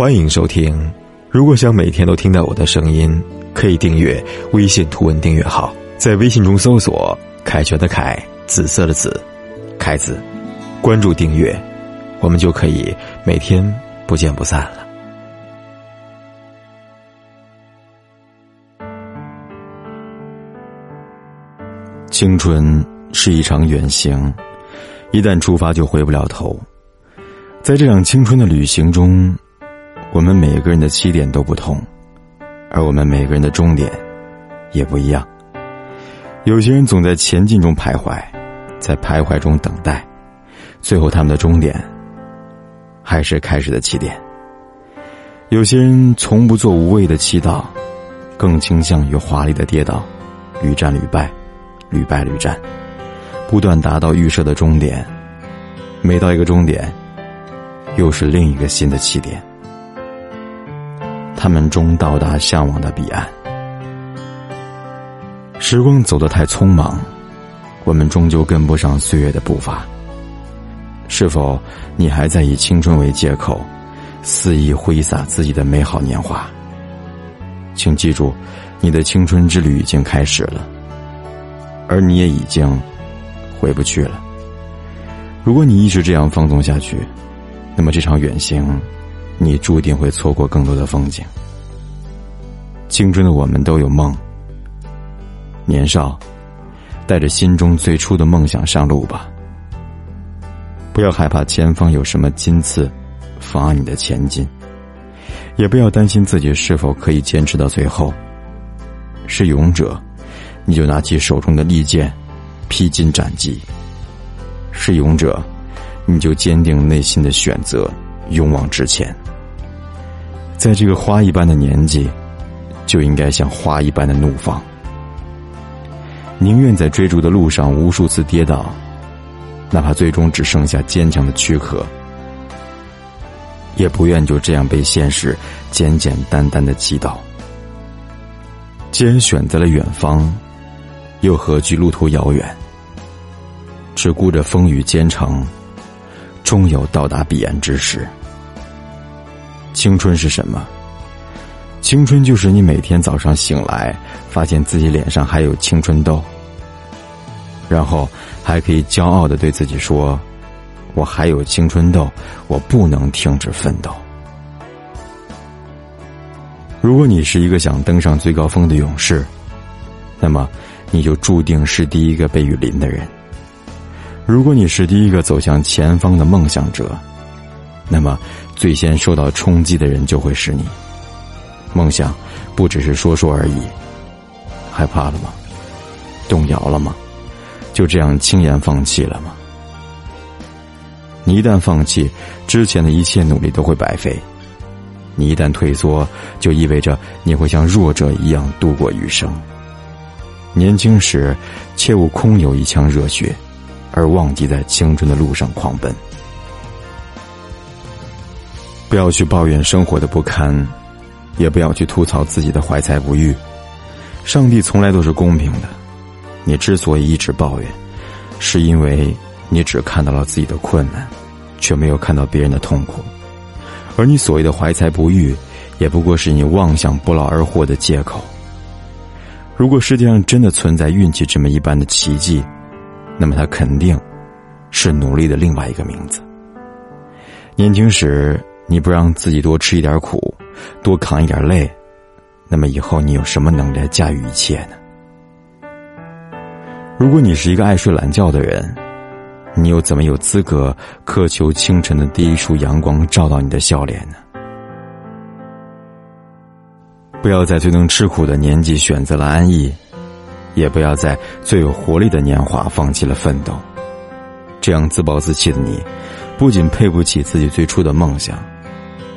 欢迎收听。如果想每天都听到我的声音，可以订阅微信图文订阅号，在微信中搜索“凯旋的凯”，紫色的紫，凯子，关注订阅，我们就可以每天不见不散了。青春是一场远行，一旦出发就回不了头。在这场青春的旅行中，我们每个人的起点都不同，而我们每个人的终点也不一样。有些人总在前进中徘徊，在徘徊中等待，最后他们的终点还是开始的起点。有些人从不做无谓的祈祷，更倾向于华丽的跌倒，屡战屡败。屡败屡战，不断达到预设的终点。每到一个终点，又是另一个新的起点。他们终到达向往的彼岸。时光走得太匆忙，我们终究跟不上岁月的步伐。是否你还在以青春为借口，肆意挥洒自己的美好年华？请记住，你的青春之旅已经开始了。而你也已经回不去了。如果你一直这样放纵下去，那么这场远行，你注定会错过更多的风景。青春的我们都有梦，年少，带着心中最初的梦想上路吧。不要害怕前方有什么金刺妨碍你的前进，也不要担心自己是否可以坚持到最后。是勇者。你就拿起手中的利剑，披荆斩棘。是勇者，你就坚定内心的选择，勇往直前。在这个花一般的年纪，就应该像花一般的怒放。宁愿在追逐的路上无数次跌倒，哪怕最终只剩下坚强的躯壳，也不愿就这样被现实简简单单的击倒。既然选择了远方。又何惧路途遥远？只顾着风雨兼程，终有到达彼岸之时。青春是什么？青春就是你每天早上醒来，发现自己脸上还有青春痘，然后还可以骄傲的对自己说：“我还有青春痘，我不能停止奋斗。”如果你是一个想登上最高峰的勇士，那么。你就注定是第一个被雨淋的人。如果你是第一个走向前方的梦想者，那么最先受到冲击的人就会是你。梦想不只是说说而已。害怕了吗？动摇了吗？就这样轻言放弃了吗？你一旦放弃，之前的一切努力都会白费。你一旦退缩，就意味着你会像弱者一样度过余生。年轻时，切勿空有一腔热血，而忘记在青春的路上狂奔。不要去抱怨生活的不堪，也不要去吐槽自己的怀才不遇。上帝从来都是公平的。你之所以一直抱怨，是因为你只看到了自己的困难，却没有看到别人的痛苦。而你所谓的怀才不遇，也不过是你妄想不劳而获的借口。如果世界上真的存在运气这么一般的奇迹，那么它肯定是努力的另外一个名字。年轻时你不让自己多吃一点苦，多扛一点累，那么以后你有什么能力来驾驭一切呢？如果你是一个爱睡懒觉的人，你又怎么有资格渴求清晨的第一束阳光照到你的笑脸呢？不要在最能吃苦的年纪选择了安逸，也不要在最有活力的年华放弃了奋斗。这样自暴自弃的你，不仅配不起自己最初的梦想，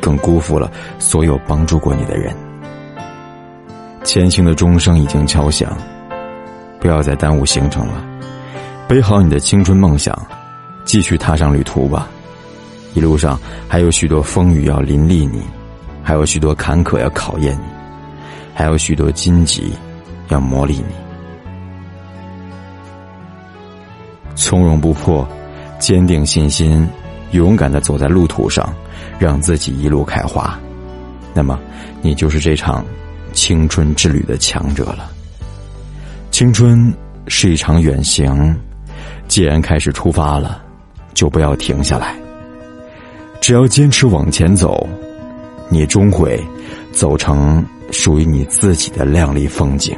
更辜负了所有帮助过你的人。前行的钟声已经敲响，不要再耽误行程了。背好你的青春梦想，继续踏上旅途吧。一路上还有许多风雨要淋漓你，还有许多坎坷要考验你。还有许多荆棘要磨砺你，从容不迫，坚定信心，勇敢的走在路途上，让自己一路开花。那么你就是这场青春之旅的强者了。青春是一场远行，既然开始出发了，就不要停下来。只要坚持往前走，你终会走成属于你自己的亮丽风景。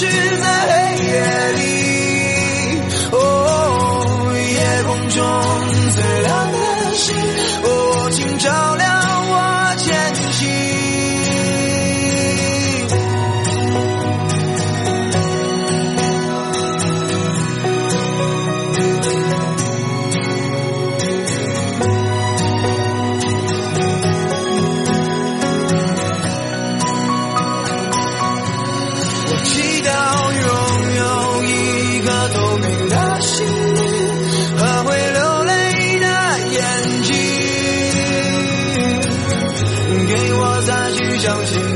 是在黑夜里，相信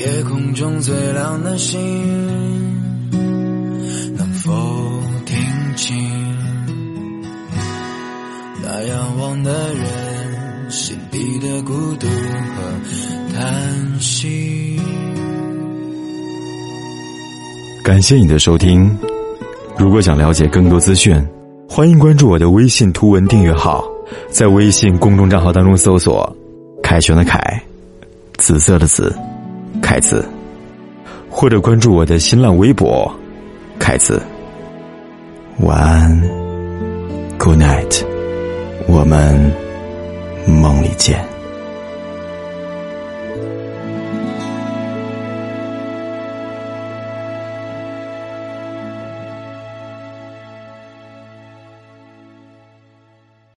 夜空中最亮的星，能否听清那仰望的人心底的孤独和叹息？感谢你的收听。如果想了解更多资讯，欢迎关注我的微信图文订阅号，在微信公众账号当中搜索“凯旋的凯”，紫色的紫，凯子，或者关注我的新浪微博凯子。晚安，Good night，我们梦里见。